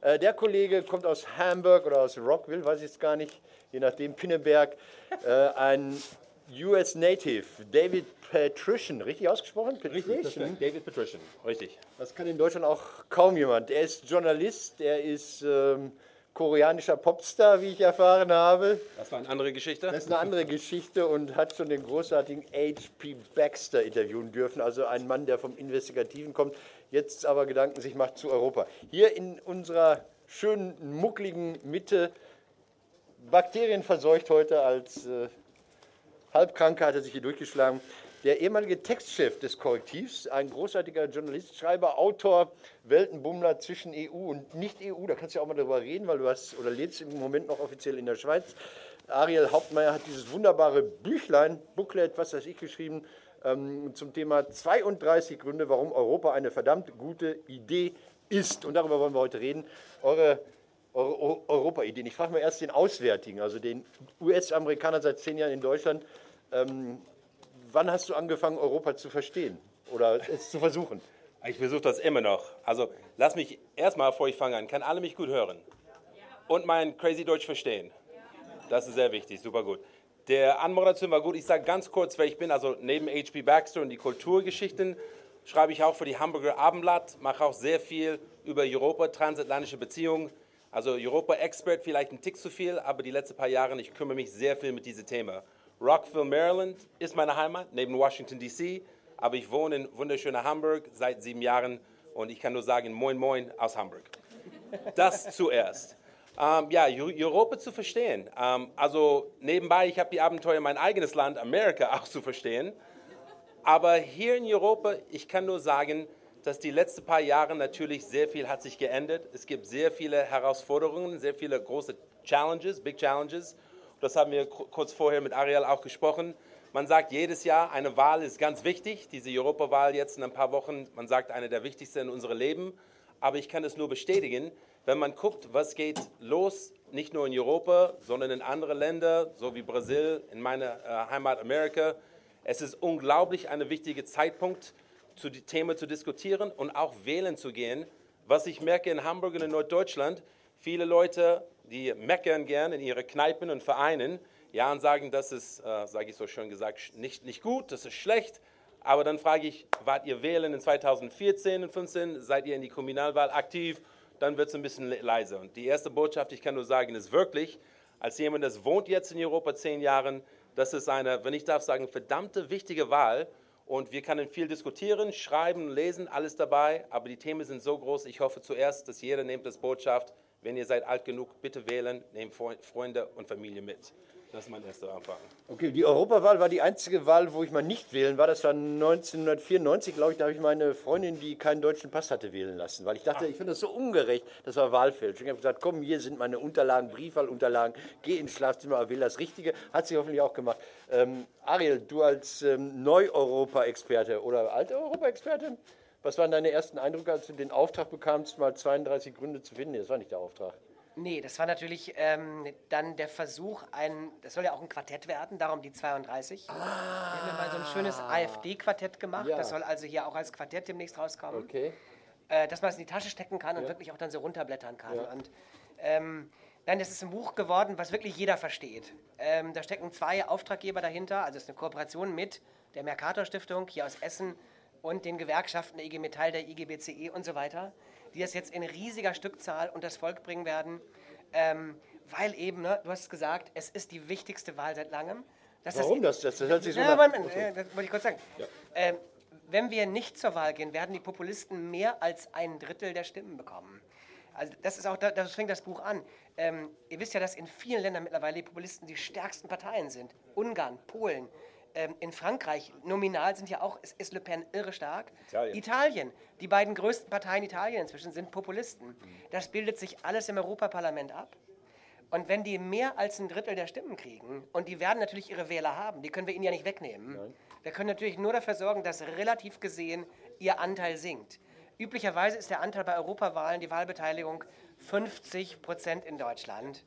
Äh, der Kollege kommt aus Hamburg oder aus Rockville, weiß ich jetzt gar nicht, je nachdem, Pinneberg. Äh, ein US Native, David Patrician, richtig ausgesprochen? Richtig, David Patrician, richtig. Das kann in Deutschland auch kaum jemand. Er ist Journalist, er ist ähm, koreanischer Popstar, wie ich erfahren habe. Das war eine andere Geschichte. Das ist eine andere Geschichte und hat schon den großartigen H.P. Baxter interviewen dürfen, also ein Mann, der vom Investigativen kommt, jetzt aber Gedanken sich macht zu Europa. Hier in unserer schönen, muckligen Mitte, bakterienverseucht heute als äh, Halbkranker, hat er sich hier durchgeschlagen. Der ehemalige Textchef des Korrektivs, ein großartiger Journalist, Schreiber, Autor, Weltenbummler zwischen EU und Nicht-EU, da kannst du ja auch mal drüber reden, weil du hast oder lebst im Moment noch offiziell in der Schweiz. Ariel Hauptmeier hat dieses wunderbare Büchlein, Booklet, was weiß ich, geschrieben ähm, zum Thema 32 Gründe, warum Europa eine verdammt gute Idee ist. Und darüber wollen wir heute reden. Eure, eure Europa-Ideen. Ich frage mal erst den Auswärtigen, also den US-Amerikaner seit zehn Jahren in Deutschland. Ähm, wann hast du angefangen, Europa zu verstehen oder es zu versuchen? Ich versuche das immer noch. Also lass mich erstmal, bevor ich fange an, kann alle mich gut hören und mein crazy Deutsch verstehen. Das ist sehr wichtig, super gut. Der Anmoderation war gut. Ich sage ganz kurz, wer ich bin. Also neben H.P. Baxter und die Kulturgeschichten schreibe ich auch für die Hamburger Abendblatt, mache auch sehr viel über Europa, transatlantische Beziehungen. Also Europa-Expert vielleicht ein Tick zu viel, aber die letzten paar Jahre, ich kümmere mich sehr viel mit diesem Thema. Rockville, Maryland ist meine Heimat, neben Washington, D.C., aber ich wohne in wunderschöner Hamburg seit sieben Jahren und ich kann nur sagen, moin moin aus Hamburg. Das zuerst. Ähm, ja, Europa zu verstehen. Ähm, also nebenbei, ich habe die Abenteuer mein eigenes Land, Amerika, auch zu verstehen. Aber hier in Europa, ich kann nur sagen, dass die letzten paar Jahre natürlich sehr viel hat sich geändert. Es gibt sehr viele Herausforderungen, sehr viele große Challenges, Big Challenges. Das haben wir kurz vorher mit Ariel auch gesprochen. Man sagt jedes Jahr, eine Wahl ist ganz wichtig. Diese Europawahl jetzt in ein paar Wochen, man sagt, eine der wichtigsten in unserem Leben. Aber ich kann es nur bestätigen, wenn man guckt, was geht los, nicht nur in Europa, sondern in andere Länder, so wie Brasil, in meiner äh, Heimat Amerika. Es ist unglaublich ein wichtiger Zeitpunkt, zu die Themen zu diskutieren und auch wählen zu gehen. Was ich merke in Hamburg und in Norddeutschland, viele Leute, die meckern gern in ihre Kneipen und Vereinen, ja, und sagen, das ist, äh, sage ich so schön gesagt, nicht, nicht gut, das ist schlecht. Aber dann frage ich, wart ihr wählen in 2014 und 2015? Seid ihr in die Kommunalwahl aktiv? Dann wird es ein bisschen leiser. Und die erste Botschaft, ich kann nur sagen, ist wirklich, als jemand, das wohnt jetzt in Europa zehn Jahren, das ist eine, wenn ich darf sagen, verdammte wichtige Wahl. Und wir können viel diskutieren, schreiben, lesen, alles dabei. Aber die Themen sind so groß. Ich hoffe zuerst, dass jeder nimmt das Botschaft. Wenn ihr seid alt genug, bitte wählen, nehmt Freunde und Familie mit. Das ist mein erster Anfang. Okay, die Europawahl war die einzige Wahl, wo ich mal nicht wählen war. Das war 1994, glaube ich. Da habe ich meine Freundin, die keinen deutschen Pass hatte, wählen lassen. Weil ich dachte, Ach. ich finde das so ungerecht. Das war Wahlfälschung. Ich habe gesagt, komm, hier sind meine Unterlagen, Briefwahlunterlagen. Geh ins Schlafzimmer, wähle das Richtige. Hat sie hoffentlich auch gemacht. Ähm, Ariel, du als ähm, Neu-Europa-Experte oder alte Europa-Experte, was waren deine ersten Eindrücke, als du den Auftrag bekamst, mal 32 Gründe zu finden? Das war nicht der Auftrag. Nee, das war natürlich ähm, dann der Versuch, ein, das soll ja auch ein Quartett werden, darum die 32. Ah. Wir haben ja mal so ein schönes AfD-Quartett gemacht, ja. das soll also hier auch als Quartett demnächst rauskommen. Okay. Äh, dass man es in die Tasche stecken kann und ja. wirklich auch dann so runterblättern kann. Ja. Und ähm, Nein, das ist ein Buch geworden, was wirklich jeder versteht. Ähm, da stecken zwei Auftraggeber dahinter, also es ist eine Kooperation mit der Mercator Stiftung hier aus Essen und den Gewerkschaften der IG Metall, der IGBCE und so weiter die das jetzt in riesiger Stückzahl und das Volk bringen werden, ähm, weil eben, ne, du hast es gesagt, es ist die wichtigste Wahl seit langem. Warum das? Das, das hört sich so ja, Moment, okay. das wollte ich kurz sagen. Ja. Ähm, wenn wir nicht zur Wahl gehen, werden die Populisten mehr als ein Drittel der Stimmen bekommen. Also das ist auch, das fängt das Buch an. Ähm, ihr wisst ja, dass in vielen Ländern mittlerweile die Populisten die stärksten Parteien sind. Ungarn, Polen, ähm, in Frankreich, nominal sind ja auch, ist, ist Le Pen irre stark. Italien. Italien. Die beiden größten Parteien Italien inzwischen sind Populisten. Mhm. Das bildet sich alles im Europaparlament ab. Und wenn die mehr als ein Drittel der Stimmen kriegen, und die werden natürlich ihre Wähler haben, die können wir ihnen ja nicht wegnehmen. Nein. Wir können natürlich nur dafür sorgen, dass relativ gesehen ihr Anteil sinkt. Üblicherweise ist der Anteil bei Europawahlen, die Wahlbeteiligung, 50 Prozent in Deutschland.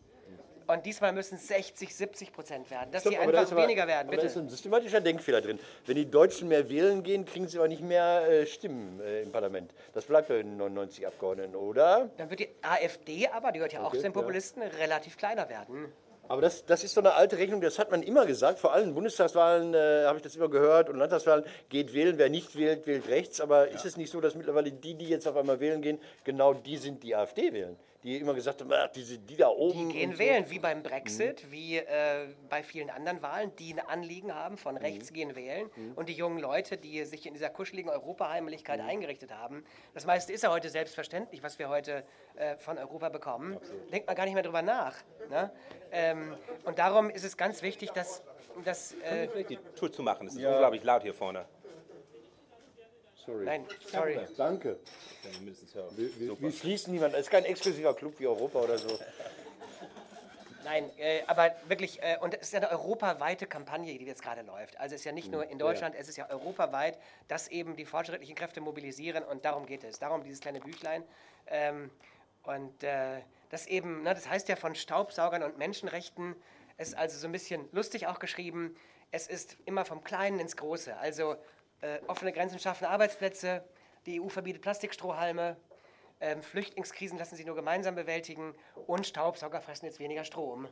Und diesmal müssen es 60, 70 Prozent werden, dass Stopp, sie aber da einfach ist aber- weniger werden. Aber da ist Bitte. ein systematischer Denkfehler drin. Wenn die Deutschen mehr wählen gehen, kriegen sie aber nicht mehr äh, Stimmen äh, im Parlament. Das bleibt bei den 99 Abgeordneten, oder? Dann wird die AfD aber, die gehört ja auch Okay, zu den ja. Populisten, relativ kleiner werden. Aber das, das ist so eine alte Rechnung, das hat man immer gesagt. Vor allem Bundestagswahlen äh, habe ich das immer gehört und Landtagswahlen geht wählen. Wer nicht wählt, wählt rechts. Aber ist es nicht so, dass mittlerweile die, die jetzt auf einmal wählen gehen, genau die sind, die AfD wählen? Die immer gesagt haben, diese, die da oben. Die gehen so. wählen, wie beim Brexit, wie äh, bei vielen anderen Wahlen, die ein Anliegen haben, von rechts Mhm. gehen wählen. Und die jungen Leute, die sich in dieser kuscheligen Europaheimeligkeit Mhm. eingerichtet haben. Das meiste ist ja heute selbstverständlich, was wir heute äh, von Europa bekommen. Denkt man gar nicht mehr drüber nach. Ne? Ähm, und darum ist es ganz wichtig, dass, dass äh, Vielleicht die Tour zu machen. Es ist Ja. unglaublich laut hier vorne. Sorry. nein, sorry. Danke. Wir. Wir, wir schließen niemanden. Es ist kein exklusiver Club wie Europa oder so. Nein, äh, aber wirklich, äh, und es ist ja eine europaweite Kampagne, die jetzt gerade läuft. Also es ist ja nicht nur in Deutschland, es ist ja europaweit, dass eben die fortschrittlichen Kräfte mobilisieren und darum geht es. Darum dieses kleine Büchlein. Ähm, und äh, das eben, ne, das heißt ja von Staubsaugern und Menschenrechten, es ist also so ein bisschen lustig auch geschrieben, es ist immer vom Kleinen ins Große. Also äh, offene Grenzen schaffen Arbeitsplätze, die EU verbietet Plastikstrohhalme, ähm, Flüchtlingskrisen lassen sie nur gemeinsam bewältigen und Staubsauger fressen jetzt weniger Strom.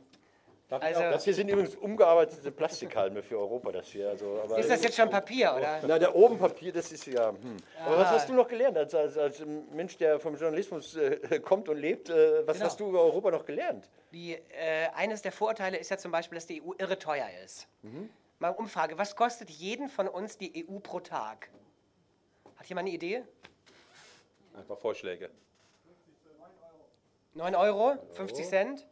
Also, Das hier sind übrigens umgearbeitete Plastikhalme für Europa. Das hier. Also, ist das jetzt schon Papier, oder? Na, da oben Papier, das ist ja. Hm. Aber was hast du noch gelernt als, als, als Mensch, der vom Journalismus äh, kommt und lebt? Äh, was Genau. hast du über Europa noch gelernt? Die, äh, eines der Vorurteile ist ja zum Beispiel, dass die EU irre teuer ist. Mal Umfrage, was kostet jeden von uns die EU pro Tag? Hat jemand eine Idee? Einfach Vorschläge. 9 Euro? 50 Cent?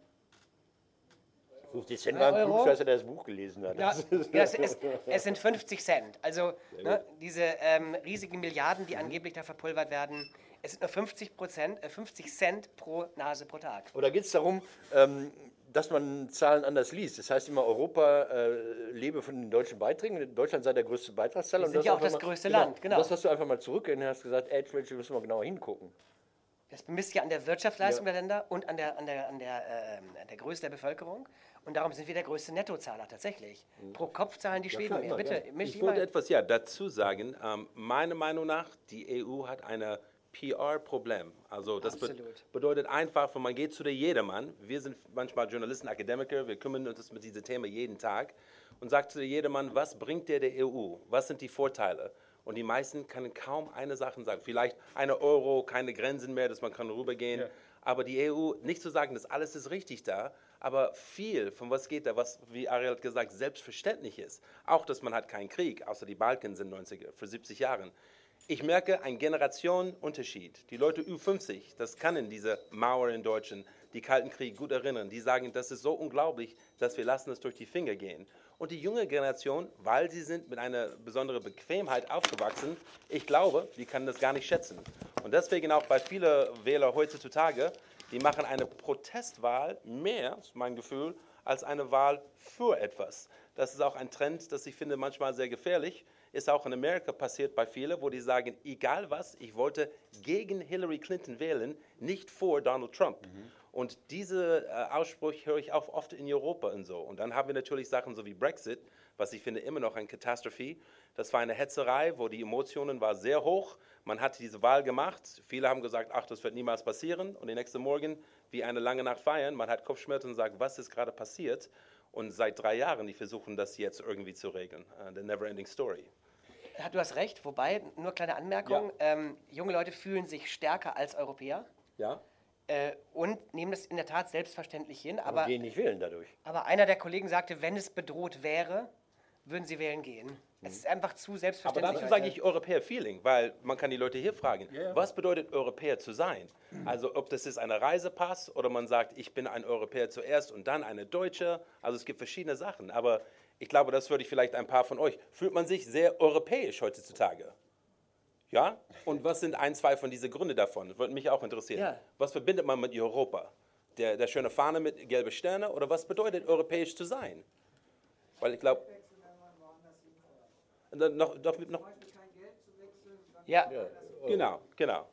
50 Cent war ein Euro? Klugscheißer, der das Buch gelesen hat. Ja, ja es, es, es sind 50 Cent. Also ne, diese ähm, riesigen Milliarden, die angeblich da verpulvert werden, es sind nur 50, Prozent, äh, 50 Cent pro Nase pro Tag. Oder geht es darum, ähm, dass man Zahlen anders liest? Das heißt immer, Europa äh, lebe von den deutschen Beiträgen. Deutschland sei der größte Beitragszahler. Wir und sind ja auch das mal- größte Land, genau. Das hast du einfach mal zurückgehend und hast gesagt, Age Ratio müssen wir genauer hingucken. Das bemisst ja an der Wirtschaftsleistung Ja. der Länder und an der, an, der, an, der, ähm, an der Größe der Bevölkerung. Und darum sind wir der größte Nettozahler tatsächlich. Pro Kopf zahlen die Schweden klar, mehr. Bitte, ja. Ich wollte etwas ja, dazu sagen. Ähm, meiner Meinung nach, die EU hat ein PR-Problem. Also das be bedeutet einfach, wenn man geht zu der Jedermann, wir sind manchmal Journalisten, Akademiker, wir kümmern uns mit diesem Thema jeden Tag und sagt zu der Jedermann, was bringt der der EU? Was sind die Vorteile? Und die meisten können kaum eine Sache sagen. Vielleicht eine Euro, keine Grenzen mehr, dass man kann rübergehen. Aber die EU, nicht zu sagen, dass alles ist richtig da, aber viel von was geht da, was, wie Ariel hat gesagt, selbstverständlich ist. Auch, dass man hat keinen Krieg, außer die Balken sind 90er, für 70 Jahren. Ich merke einen Generationenunterschied. Die Leute Ü50, das können diese Mauer in Deutschland, die Kalten Krieg gut erinnern. Die sagen, das ist so unglaublich, dass wir lassen es durch die Finger gehen. Und die junge Generation, weil sie sind mit einer besonderen Bequemheit aufgewachsen, ich glaube, die kann das gar nicht schätzen. Und deswegen auch bei vielen Wähler heutzutage, die machen eine Protestwahl mehr, ist mein Gefühl, als eine Wahl für etwas. Das ist auch ein Trend, das ich finde manchmal sehr gefährlich. Ist auch in Amerika passiert bei vielen, wo die sagen, egal was, ich wollte gegen Hillary Clinton wählen, nicht vor Donald Trump. Und diese äh, Ausspruch höre ich auch oft in Europa und so. Und dann haben wir natürlich Sachen so wie Brexit, was ich finde immer noch eine Katastrophe. Das war eine Hetzerei, wo die Emotionen waren sehr hoch. Man hat diese Wahl gemacht. Viele haben gesagt, ach, das wird niemals passieren. Und den nächsten Morgen, wie eine lange Nacht feiern, man hat Kopfschmerzen und sagt, was ist gerade passiert? Und seit drei Jahren, die versuchen das jetzt irgendwie zu regeln. Uh, the never ending story. Ja, du hast recht, wobei, nur kleine Anmerkung, ähm, junge Leute fühlen sich stärker als Europäer Ja? äh, und nehmen das in der Tat selbstverständlich hin. Aber Aber, gehen nicht wählen dadurch. aber einer der Kollegen sagte, wenn es bedroht wäre, würden sie wählen gehen. Es ist einfach zu Aber selbstverständlich. dazu heute. sage ich Europäer-Feeling, weil man kann die Leute hier fragen, was bedeutet Europäer zu sein? Also ob das ist ein Reisepass oder man sagt, ich bin ein Europäer zuerst und dann eine Deutsche. Also es gibt verschiedene Sachen. Aber ich glaube, das würde ich vielleicht ein paar von euch. Fühlt man sich sehr europäisch heutzutage? Ja? Und was sind ein, zwei von diesen Gründen davon? Das würde mich auch interessieren. Ja. Was verbindet man mit Europa? Der, der schöne Fahne mit gelben Sterne oder was bedeutet europäisch zu sein? Weil ich glaube, noch, noch, noch, ja, Genau, genau.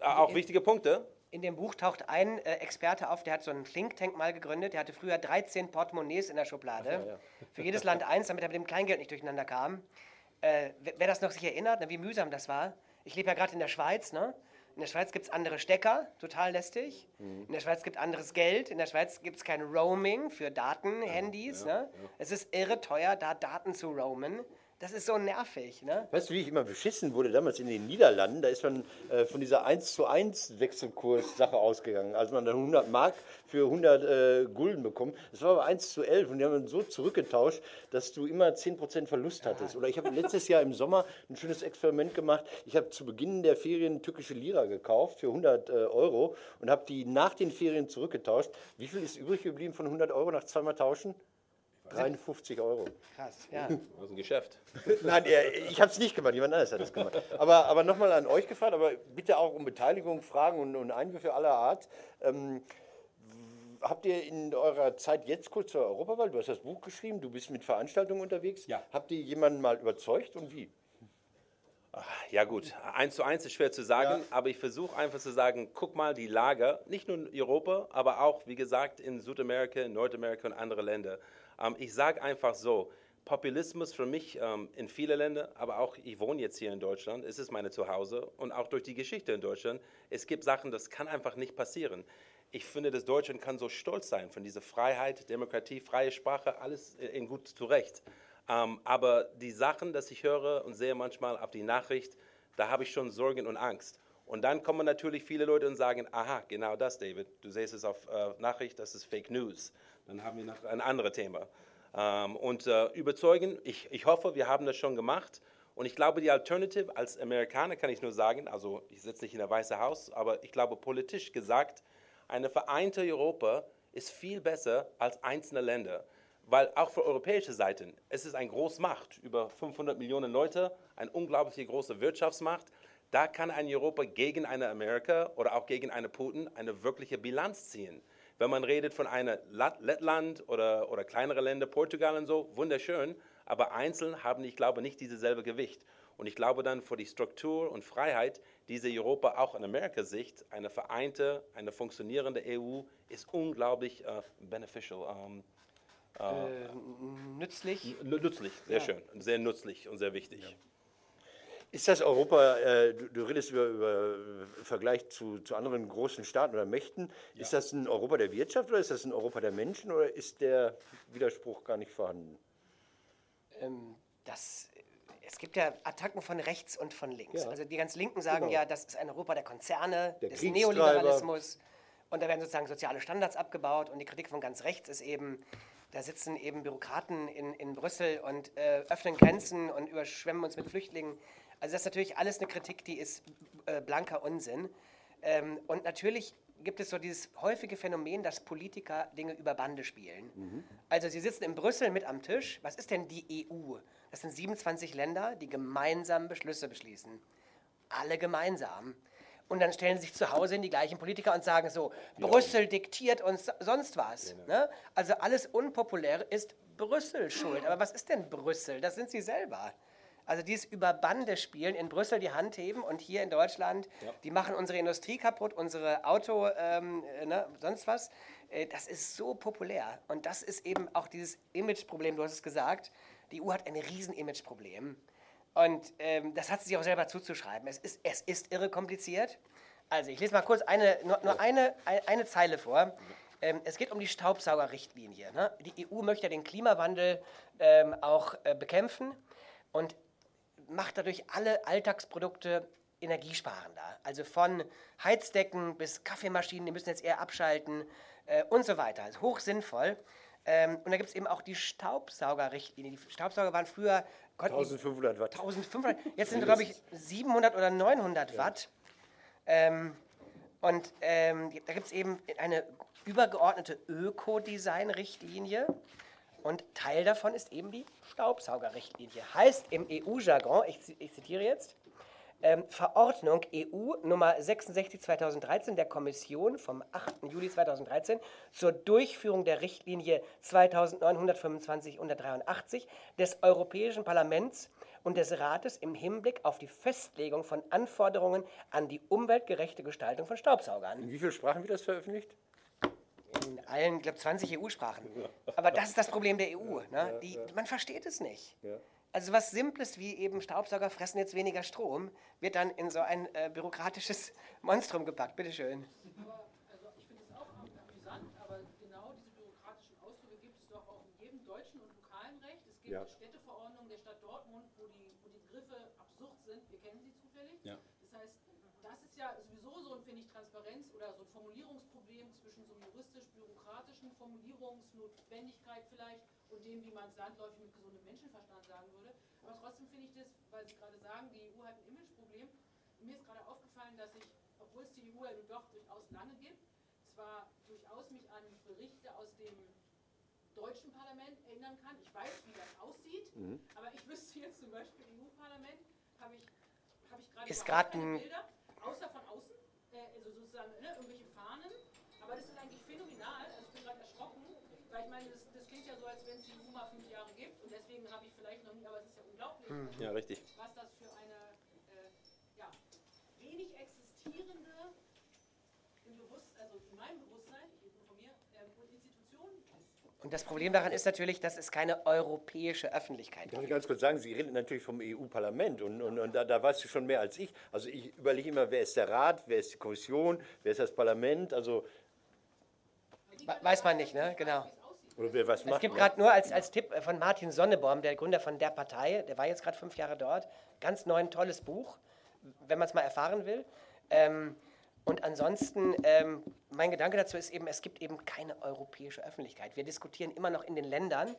Auch wichtige Punkte. In dem Buch taucht ein äh, Experte auf, der hat so einen Think Tank mal gegründet. Der hatte früher 13 Portemonnaies in der Schublade. Ja, ja. Für jedes Land eins, damit er mit dem Kleingeld nicht durcheinander kam. Äh, wer das noch sich erinnert, ne, wie mühsam das war. Ich lebe ja gerade in der Schweiz. Ne? In der Schweiz gibt es andere Stecker, total lästig. Mhm. In der Schweiz gibt es anderes Geld. In der Schweiz gibt es kein Roaming für Daten, Handys. Ja, ne? Es ist irre teuer, da Daten zu roamen. Das ist so nervig. Ne? Weißt du, wie ich immer beschissen wurde damals in den Niederlanden? Da ist man äh, von dieser 1 zu 1 Wechselkurs-Sache ausgegangen. Also man dann 100 Mark für 100 äh, Gulden bekommen. Das war aber 1 zu 11 und die haben so zurückgetauscht, dass du immer 10% Verlust hattest. Oder ich habe letztes Jahr im Sommer ein schönes Experiment gemacht. Ich habe zu Beginn der Ferien türkische Lira gekauft für 100 äh, Euro und habe die nach den Ferien zurückgetauscht. Wie viel ist übrig geblieben von 100 Euro nach zweimal tauschen? 53 Euro. Krass, ja. Das ist ein Geschäft. Nein, ich habe es nicht gemacht, jemand anderes hat es gemacht. Aber, aber nochmal an euch gefragt, aber bitte auch um Beteiligung, Fragen und, und Einwürfe aller Art. Ähm, habt ihr in eurer Zeit jetzt kurz zur Europawahl, du hast das Buch geschrieben, du bist mit Veranstaltungen unterwegs, ja. habt ihr jemanden mal überzeugt und wie? Ja gut, eins zu eins ist schwer zu sagen, ja. aber ich versuche einfach zu sagen, guck mal die Lage, nicht nur in Europa, aber auch, wie gesagt, in Südamerika, Nordamerika und andere Länder. Ähm, ich sage einfach so, Populismus für mich ähm, in vielen Ländern, aber auch ich wohne jetzt hier in Deutschland, es ist meine Zuhause und auch durch die Geschichte in Deutschland, es gibt Sachen, das kann einfach nicht passieren. Ich finde, dass Deutschland kann so stolz sein von dieser Freiheit, Demokratie, freie Sprache, alles in gut zurecht. Ähm, aber die Sachen, dass ich höre und sehe manchmal auf die Nachricht, da habe ich schon Sorgen und Angst. Und dann kommen natürlich viele Leute und sagen, aha, genau das, David, du siehst es auf äh, Nachricht, das ist Fake News. Dann haben wir noch ein anderes Thema. Ähm, und äh, überzeugen, ich, ich hoffe, wir haben das schon gemacht. Und ich glaube, die Alternative als Amerikaner kann ich nur sagen, also ich sitze nicht in der Weiße Haus, aber ich glaube, politisch gesagt, eine vereinte Europa ist viel besser als einzelne Länder. Weil auch für europäische Seiten, es ist eine Großmacht, über 500 Millionen Leute, eine unglaublich große Wirtschaftsmacht. Da kann ein Europa gegen eine Amerika oder auch gegen eine Putin eine wirkliche Bilanz ziehen. Wenn man redet von einem Lettland oder, oder kleinere Länder, Portugal und so, wunderschön, aber einzeln haben, ich glaube, nicht dieselbe Gewicht. Und ich glaube dann für die Struktur und Freiheit diese Europa auch in Amerikas Sicht, eine vereinte, eine funktionierende EU ist unglaublich uh, beneficial. Um, uh, äh, nützlich? Nützlich, sehr ja. schön, sehr nützlich und sehr wichtig. Ja. Ist das Europa, äh, du, du, redest über, über Vergleich zu, zu, anderen großen Staaten oder Mächten, ja. ist das ein Europa der Wirtschaft oder ist das ein Europa der Menschen oder ist der Widerspruch gar nicht vorhanden? Ähm, das, es gibt ja Attacken von rechts und von links. Ja. Also die ganz Linken sagen genau. ja, das ist ein Europa der Konzerne, der des Neoliberalismus und da werden sozusagen soziale Standards abgebaut und die Kritik von ganz rechts ist eben, da sitzen eben Bürokraten in, in Brüssel und äh, öffnen Grenzen und überschwemmen uns mit Flüchtlingen. Also das ist natürlich alles eine Kritik, die ist äh, blanker Unsinn. Ähm, und natürlich gibt es so dieses häufige Phänomen, dass Politiker Dinge über Bande spielen. Mhm. Also sie sitzen in Brüssel mit am Tisch. Was ist denn die EU? Das sind 27 Länder, die gemeinsam Beschlüsse beschließen. Alle gemeinsam. Und dann stellen sich zu Hause in die gleichen Politiker und sagen so. Brüssel diktiert uns sonst was. Genau. Ne? Also alles Unpopuläre ist Brüssel schuld. Aber was ist denn Brüssel? Das sind sie selber. Also dieses über Bande spielen, in Brüssel die Hand heben und hier in Deutschland, ja. die machen unsere Industrie kaputt, unsere Auto, ähm, ne, sonst was. Äh, das ist so populär. Und das ist eben auch dieses Imageproblem, du hast es gesagt. Die EU hat ein riesen Imageproblem. Und ähm, das hat sie sich auch selber zuzuschreiben. Es ist, es ist irre kompliziert. Also ich lese mal kurz eine, nur, nur eine, eine Zeile vor. Ähm, es geht um die Staubsaugerrichtlinie. Ne? Die EU möchte den Klimawandel ähm, auch äh, bekämpfen. Und macht dadurch alle Alltagsprodukte energiesparender. Also von Heizdecken bis Kaffeemaschinen, die müssen jetzt eher abschalten äh, und so weiter. Also hoch sinnvoll. Ähm, und da gibt es eben auch die Staubsaugerrichtlinie. Die Staubsauger waren früher Gott, 1500 Watt. 1500. Jetzt sind, glaube ich, 700 oder 900 ja. Watt. Ähm, und ähm, da gibt es eben eine übergeordnete Ökodesign-Richtlinie. Und Teil davon ist eben die Staubsaugerrichtlinie. Heißt im EU-Jargon, ich, ich, zitiere jetzt, ähm, Verordnung EU Nummer 66-2013 der Kommission vom 8. Juli 2013 zur Durchführung der Richtlinie 2925-183 des Europäischen Parlaments und des Rates im Hinblick auf die Festlegung von Anforderungen an die umweltgerechte Gestaltung von Staubsaugern. In wie vielen Sprachen wird das veröffentlicht? In allen, glaube 20 EU-Sprachen. Aber das ist das Problem der EU. Ne? Die, man versteht es nicht. Also was Simples wie eben Staubsauger fressen jetzt weniger Strom, wird dann in so ein äh, bürokratisches Monstrum gepackt. Bitte schön. Aber, also ich finde es auch amüsant, aber genau diese bürokratischen Ausdrücke gibt es doch auch in jedem deutschen und lokalen Recht. Es gibt Ja. Städteverordnung der Stadt Dortmund, wo die, wo die Begriffe absurd sind. Wir kennen sie zufällig. Ja. Das heißt, das ist ja sowieso so ein, finde ich, Transparenz oder so ein Formulierungsproblem zwischen so einem juristisch-bürokratischen Formulierungsnotwendigkeit vielleicht und dem, wie man es landläufig mit gesundem Menschenverstand sagen würde. Aber trotzdem finde ich das, weil Sie gerade sagen, die EU hat ein Imageproblem. Mir ist gerade aufgefallen, dass ich, obwohl es die EU ja nun doch durchaus lange gibt, zwar durchaus mich an Berichte aus dem deutschen Parlament erinnern kann. Ich weiß, wie das aussieht, aber ich wüsste jetzt zum Beispiel im EU-Parlament, habe ich, habe ich gerade keine ein- Bilder, außer von außen, äh, also sozusagen ne, irgendwelche Fahnen. Aber das ist eigentlich phänomenal. Also ich bin gerade erschrocken, weil ich meine, das, ja so, als wenn es die EU mal fünf Jahre gibt und deswegen habe ich vielleicht noch nie, aber es ist ja unglaublich, Ja, richtig. was das für eine äh, ja, wenig existierende im Bewusst, also in meinem Bewusstsein, ich rede nur von mir, ähm, und Institution ist. Und das Problem daran ist natürlich, dass es keine europäische Öffentlichkeit Darf ich gibt. ganz kurz sagen, Sie reden natürlich vom EU-Parlament und, und, und da, da weißt du schon mehr als ich. Also ich überlege immer, wer ist der Rat, wer ist die Kommission, wer ist das Parlament, also We- Weiß man nicht, ne? Genau. Oder wer was Es macht. gibt ne? gerade nur als, als Tipp von Martin Sonneborn, der Gründer von der Partei, der war jetzt gerade fünf Jahre dort, ganz neu ein tolles Buch, wenn man es mal erfahren will. Ähm, und ansonsten, ähm, mein Gedanke dazu ist eben, es gibt eben keine europäische Öffentlichkeit. Wir diskutieren immer noch in den Ländern.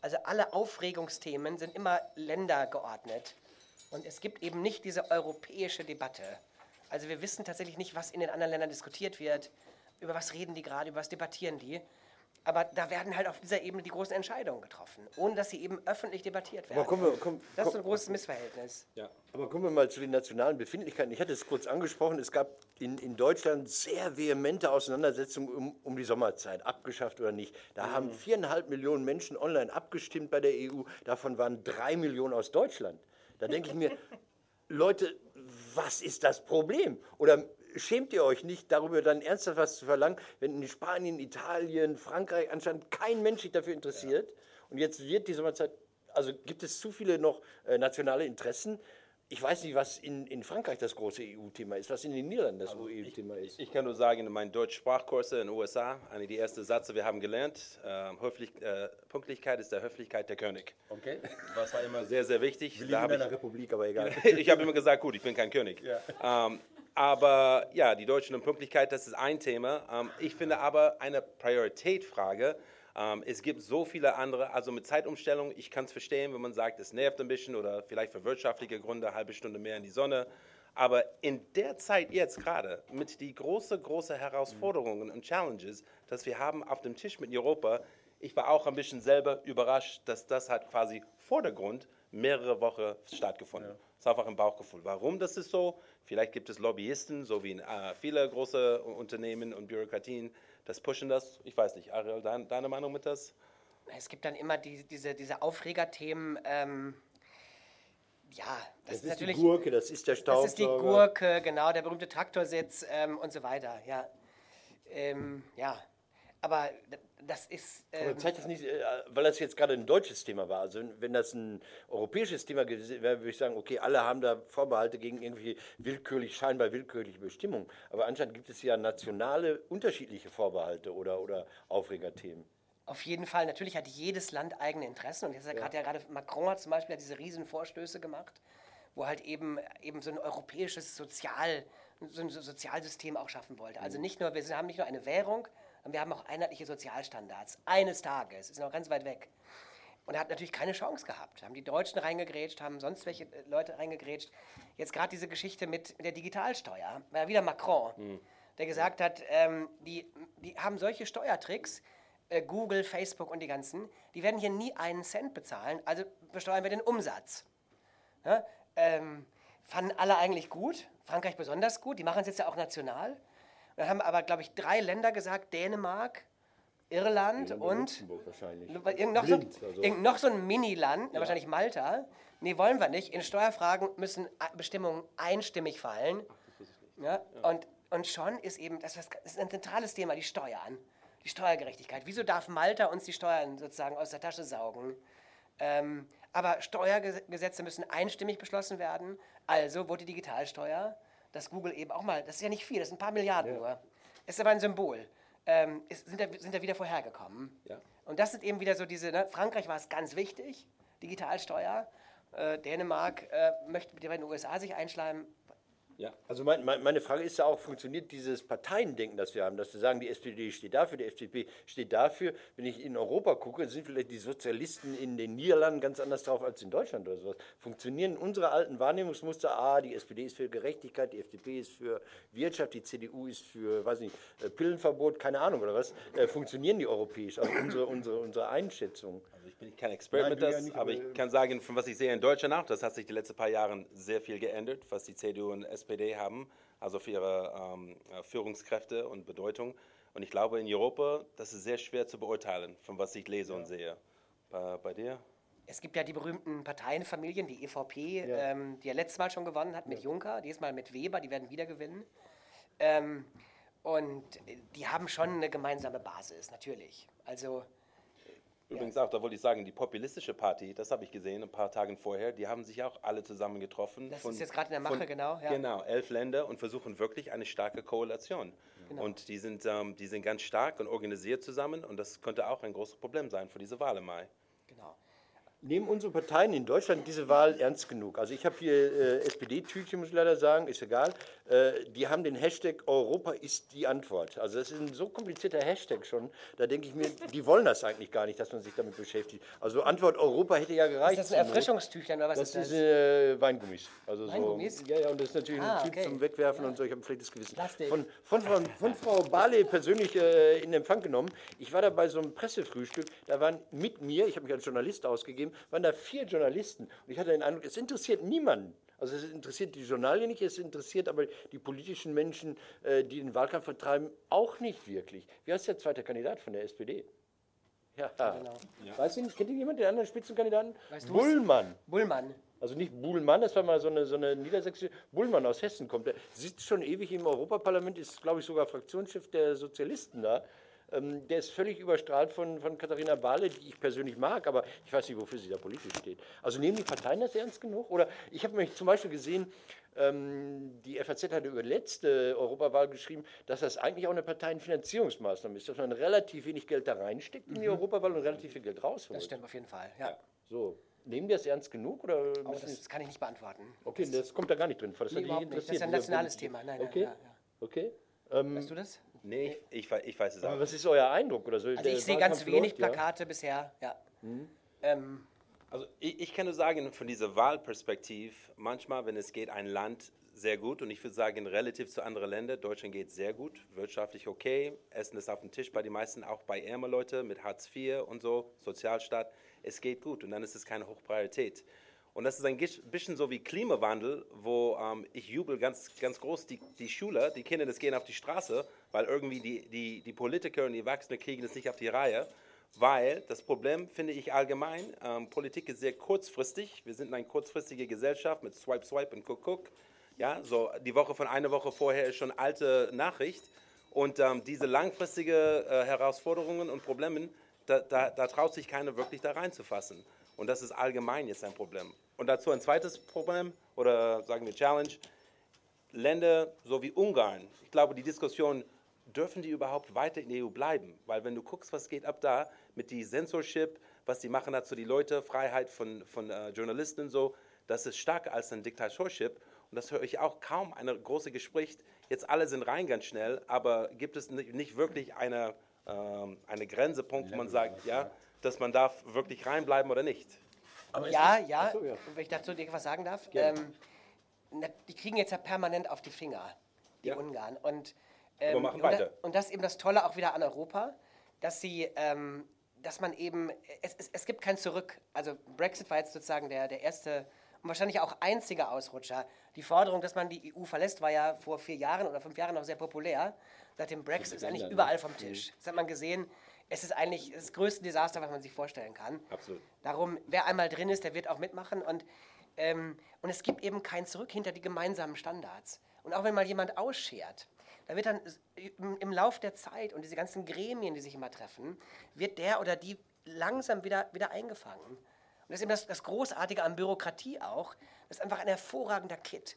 Also alle Aufregungsthemen sind immer ländergeordnet. Und es gibt eben nicht diese europäische Debatte. Also wir wissen tatsächlich nicht, was in den anderen Ländern diskutiert wird, über was reden die gerade, über was debattieren die. Aber da werden halt auf dieser Ebene die großen Entscheidungen getroffen, ohne dass sie eben öffentlich debattiert werden. Wir, komm, das ist komm, ein großes Missverhältnis. Ja. aber kommen wir mal zu den nationalen Befindlichkeiten. Ich hatte es kurz angesprochen, es gab in, in Deutschland sehr vehemente Auseinandersetzungen um, um die Sommerzeit, abgeschafft oder nicht. Da haben viereinhalb Millionen Menschen online abgestimmt bei der EU, davon waren drei Millionen aus Deutschland. Da denke ich mir, Leute, was ist das Problem? Oder schämt ihr euch nicht, darüber dann ernsthaft was zu verlangen, wenn in Spanien, Italien, Frankreich anscheinend kein Mensch sich dafür interessiert? Und jetzt wird die Sommerzeit, also gibt es zu viele noch äh, nationale Interessen? Ich weiß nicht, was in, in Frankreich das große EU-Thema ist, was in den Niederlanden das EU-Thema ist. Ich kann nur sagen, in meinen Deutschsprachkurse in den USA, eine der ersten Sätze, wir haben gelernt, äh, Höflich, äh, Pünktlichkeit ist der Höflichkeit der König. Okay. Das war immer sehr, sehr wichtig. Wir leben in ich, einer Republik, aber egal. ich habe immer gesagt, gut, ich bin kein König. Ähm, aber ja, die Deutschen und Pünktlichkeit, das ist ein Thema. Ähm, ich finde aber eine Prioritätfrage. Ähm, es gibt so viele andere, also mit Zeitumstellung, ich kann es verstehen, wenn man sagt, es nervt ein bisschen oder vielleicht für wirtschaftliche Gründe eine halbe Stunde mehr in die Sonne. Aber in der Zeit jetzt gerade, mit die große, große Herausforderungen und Challenges, dass wir haben auf dem Tisch mit Europa, ich war auch ein bisschen selber überrascht, dass das hat quasi Vordergrund mehrere Wochen stattgefunden. Das ist einfach ein Bauchgefühl. Warum das ist so? Vielleicht gibt es Lobbyisten, so wie in äh, viele große Unternehmen und Bürokratien, das pushen das. Ich weiß nicht. Ariel, dein, deine Meinung mit das? Es gibt dann immer die, diese, diese Aufregerthemen. Ähm, ja, das, Das ist ist die natürlich. Gurke, das ist der Das Staubsauger. ist die Gurke, genau, der berühmte Traktorsitz ähm, und so weiter. Ja, ähm, ja. Aber das ist. Aber Ähm, zeigt das nicht, äh, weil das jetzt gerade ein deutsches Thema war. Also wenn das ein europäisches Thema gewesen wäre, würde ich sagen, okay, alle haben da Vorbehalte gegen irgendwelche willkürlich, scheinbar willkürliche Bestimmungen. Aber anscheinend gibt es ja nationale, unterschiedliche Vorbehalte oder, oder Aufregerthemen. Auf jeden Fall, natürlich hat jedes Land eigene Interessen und jetzt hat ja gerade Macron hat zum Beispiel diese riesen Vorstöße gemacht, wo halt eben, eben so ein europäisches Sozial, so ein So- Sozialsystem auch schaffen wollte. Also nicht nur, wir haben nicht nur eine Währung, sondern wir haben auch einheitliche Sozialstandards. Eines Tages, ist noch ganz weit weg. Und er hat natürlich keine Chance gehabt. Haben die Deutschen reingegrätscht, haben sonst welche äh, Leute reingegrätscht. Jetzt gerade diese Geschichte mit der Digitalsteuer, war ja wieder Macron, der gesagt hat, ähm, die, die haben solche Steuertricks, äh, Google, Facebook und die ganzen, die werden hier nie einen Cent bezahlen, also besteuern wir den Umsatz. Ja, ähm, fanden alle eigentlich gut, Frankreich besonders gut, die machen es jetzt ja auch national. Dann haben aber, glaube ich, drei Länder gesagt, Dänemark, Irland Irland und Luxemburg wahrscheinlich. irgend noch, so, Blind, also. irgend noch so ein Mini-Land, wahrscheinlich Malta. Nee, wollen wir nicht. In Steuerfragen müssen A- Bestimmungen einstimmig fallen. Ja, Und, und schon ist eben, das das ist ein zentrales Thema, die Steuern, die Steuergerechtigkeit. Wieso darf Malta uns die Steuern sozusagen aus der Tasche saugen? Ähm, aber Steuergesetze müssen einstimmig beschlossen werden. Also wurde die Digitalsteuer, dass Google eben auch mal, das ist ja nicht viel, das sind ein paar Milliarden nur, ist aber ein Symbol. Ähm, ist, sind, da, sind da wieder vorhergekommen. Ja. Und das sind eben wieder so diese, ne, Frankreich war es ganz wichtig, Digitalsteuer. Äh, Dänemark äh, möchte mit den USA sich einschleimen. Ja. Also mein, mein, meine Frage ist ja auch, funktioniert dieses Parteiendenken, das wir haben, dass wir sagen, die SPD steht dafür, die FDP steht dafür. Wenn ich in Europa gucke, sind vielleicht die Sozialisten in den Niederlanden ganz anders drauf als in Deutschland oder sowas. Funktionieren unsere alten Wahrnehmungsmuster, ah, die SPD ist für Gerechtigkeit, die FDP ist für Wirtschaft, die CDU ist für, weiß nicht, äh, Pillenverbot, keine Ahnung oder was, äh, funktionieren die europäisch, also unsere, unsere, unsere Einschätzung. Also ich bin kein Experte mit ja das, nicht, aber aber- ich kann sagen, von was ich sehe in Deutschland auch, das hat sich die letzten paar Jahre sehr viel geändert, was die CDU und SPD haben, also für ihre ähm, äh, Führungskräfte und Bedeutung. Und ich glaube, in Europa, das ist sehr schwer zu beurteilen, von was ich lese und sehe. Bei, bei dir? Es gibt ja die berühmten Parteienfamilien, die EVP, ähm, die ja letztes Mal schon gewonnen hat mit Juncker, diesmal mit Weber, die werden wieder gewinnen. Ähm, und äh, die haben schon eine gemeinsame Basis, natürlich. Also, Übrigens auch, da wollte ich sagen, die populistische Party, das habe ich gesehen ein paar Tage vorher, die haben sich auch alle zusammen getroffen. Das ist jetzt gerade in der Mache, von- genau, ja. Genau, elf Länder und versuchen wirklich eine starke Koalition. Genau. Und die sind, ähm, die sind ganz stark und organisiert zusammen und das könnte auch ein großes Problem sein für diese Wahl im Mai. Nehmen unsere Parteien in Deutschland diese Wahl ernst genug? Also ich habe hier äh, SPD-Tütchen, muss ich leider sagen, ist egal. Äh, die haben den Hashtag Europa ist die Antwort. Also das ist ein so komplizierter Hashtag schon. Da denke ich mir, die wollen das eigentlich gar nicht, dass man sich damit beschäftigt. Also Antwort Europa hätte ja gereicht. Ist das ein. Erfrischungstüchlein oder was Das ist das? ist äh, Weingummis. Also Weingummis? So, ja, ja, und das ist natürlich Ah, ein Typ okay. zum Wegwerfen und so. Ich habe ein schlechtes Gewissen. Plastik. Von, von, Frau, von Frau Barley persönlich äh, in Empfang genommen. Ich war da bei so einem Pressefrühstück. Da waren mit mir, ich habe mich als Journalist ausgegeben, waren da vier Journalisten. Und ich hatte den Eindruck, es interessiert niemanden. Also es interessiert die Journalie nicht, es interessiert aber die politischen Menschen, äh, die den Wahlkampf vertreiben, auch nicht wirklich. Wie heißt der zweite Kandidat von der SPD? Ja, Weiß ich nicht, kennt ihr jemand den anderen Spitzenkandidaten? Weißt? Bullmann. Bullmann. Also nicht Buhlmann, das war mal so eine, so eine niedersächsische. Bullmann aus Hessen kommt. Der sitzt schon ewig im Europaparlament, ist, glaube ich, sogar Fraktionschef der Sozialisten da. Ähm, der ist völlig überstrahlt von, von Katharina Barley, die ich persönlich mag, aber ich weiß nicht, wofür sie da politisch steht. Also nehmen die Parteien das ernst genug? Oder ich habe mich zum Beispiel gesehen, ähm, die FAZ hatte über letzte Europawahl geschrieben, dass das eigentlich auch eine Parteienfinanzierungsmaßnahme ist, dass man relativ wenig Geld da reinsteckt in die Europawahl und relativ viel Geld rausholt. Das stimmt auf jeden Fall. Ja. So, nehmen die das ernst genug? Oder Oh, müssen das kann ich nicht beantworten. Okay, das kommt da gar nicht drin vor. Das Nee, hat nicht. Das ist ein nationales. Thema. Nein, nein, okay, ja, ja. okay. Ähm, Weißt du das? Nee, ich, ich, ich weiß es auch aber nicht. was ist euer Eindruck? Oder so? Also Der ich sehe ganz wenig läuft, ja? Plakate bisher. Ja. Ähm, Also ich, ich kann nur sagen, von dieser Wahlperspektive, manchmal, wenn es geht, ein Land sehr gut und ich würde sagen, relativ zu anderen Ländern, Deutschland geht sehr gut, wirtschaftlich okay, Essen ist auf dem Tisch bei den meisten, auch bei ärmeren Leuten mit Hartz IV und so, Sozialstaat, es geht gut und dann ist es keine Hochpriorität. Und das ist ein bisschen so wie Klimawandel, wo ähm, ich jubel ganz, ganz groß, die, die Schüler, die Kinder, das gehen auf die Straße, weil irgendwie die, die, die Politiker und die Erwachsenen kriegen das nicht auf die Reihe. Weil das Problem finde ich allgemein, ähm, Politik ist sehr kurzfristig. Wir sind eine kurzfristige Gesellschaft mit Swipe, Swipe und Guck, Guck. Ja, so die Woche von einer Woche vorher ist schon alte Nachricht. Und ähm, diese langfristige äh, Herausforderungen und Probleme, da, da, da traut sich keiner wirklich da reinzufassen. Und das ist allgemein jetzt ein Problem. Und dazu ein zweites Problem oder sagen wir Challenge. Länder so wie Ungarn, ich glaube, die Diskussion, dürfen die überhaupt weiter in der EU bleiben? Weil wenn du guckst, was geht ab da mit die Censorship, was die machen dazu die Leute, Freiheit von, von äh, Journalisten und so, das ist stärker als ein Diktatorship. Und das höre ich auch kaum eine große Gespräch. Jetzt alle sind rein ganz schnell, aber gibt es nicht, nicht wirklich eine, ähm, eine Grenzepunkt, wo man sagt, ja, dass man darf wirklich reinbleiben oder nicht? ja, ja, so, ja. wenn ich dazu dir was sagen darf. Ähm, na, die kriegen jetzt ja permanent auf die Finger, die Ja. Ungarn. Und, ähm, machen und, da, weiter. und das ist eben das Tolle auch wieder an Europa, dass sie, ähm, dass man eben, es, es, es gibt kein Zurück. Also Brexit war jetzt sozusagen der, der erste und wahrscheinlich auch einzige Ausrutscher. Die Forderung, dass man die EU verlässt, war ja vor vier Jahren oder fünf Jahren noch sehr populär. Seit dem Brexit ist eigentlich überall vom Tisch. Das hat man gesehen es ist eigentlich das größte Desaster, was man sich vorstellen kann. Absolut. Darum, wer einmal drin ist, der wird auch mitmachen. Und, ähm, und es gibt eben kein Zurück hinter die gemeinsamen Standards. Und auch wenn mal jemand ausschert, da wird dann im, im Lauf der Zeit und diese ganzen Gremien, die sich immer treffen, wird der oder die langsam wieder, wieder eingefangen. Und das ist eben das, das Großartige an Bürokratie auch. Das ist einfach ein hervorragender Kit.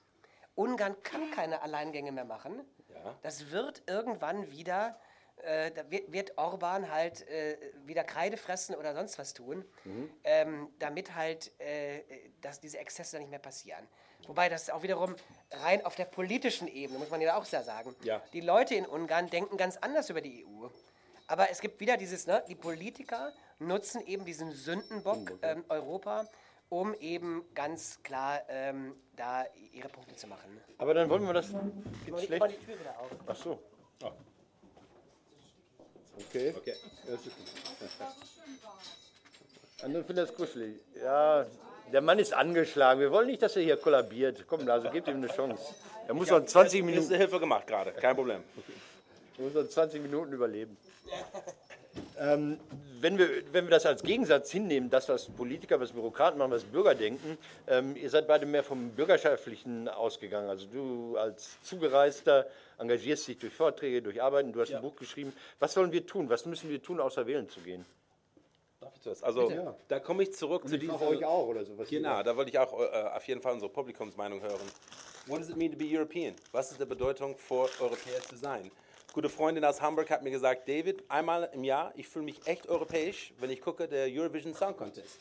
Ungarn kann keine Alleingänge mehr machen. Ja. Das wird irgendwann wieder, äh, da wird, wird Orban halt äh, wieder Kreide fressen oder sonst was tun, ähm, damit halt äh, dass diese Exzesse dann nicht mehr passieren. Wobei das auch wiederum rein auf der politischen Ebene, muss man ja auch sehr sagen. Ja. Die Leute in Ungarn denken ganz anders über die EU. Aber es gibt wieder dieses, ne, die Politiker nutzen eben diesen Sündenbock ähm, Europa, um eben ganz klar ähm, da ihre Punkte zu machen. Aber dann wollen wir das. Gibt's die, schlecht? die Tür wieder auf. Ach so. Okay. Okay. Andere finden das kuschelig. Ja, der Mann ist angeschlagen. Wir wollen nicht, dass er hier kollabiert. Komm, also gebt ihm eine Chance. Er muss noch 20 Ist eine Minuten, Hilfe gemacht gerade, kein Problem. er muss noch 20 Minuten überleben. Ähm, wenn, wir, wenn wir das als Gegensatz hinnehmen, das, was Politiker, was Bürokraten machen, was Bürger denken, ähm, ihr seid beide mehr vom Bürgerschaftlichen ausgegangen. Also du als Zugereister engagierst dich durch Vorträge, durch Arbeiten, du hast ein Buch geschrieben. Was sollen wir tun? Was müssen wir tun, außer wählen zu gehen? Darf ich zuerst? Also, da komme ich zurück zu diesem. auch oder so. Genau, da wollte ich auch äh, auf jeden Fall unsere Publikumsmeinung hören. What does it mean to be European? Was ist die Bedeutung, vor Europäer zu sein? Gute Freundin aus Hamburg hat mir gesagt, David, einmal im Jahr, ich fühle mich echt europäisch, wenn ich gucke, der Eurovision Song Contest.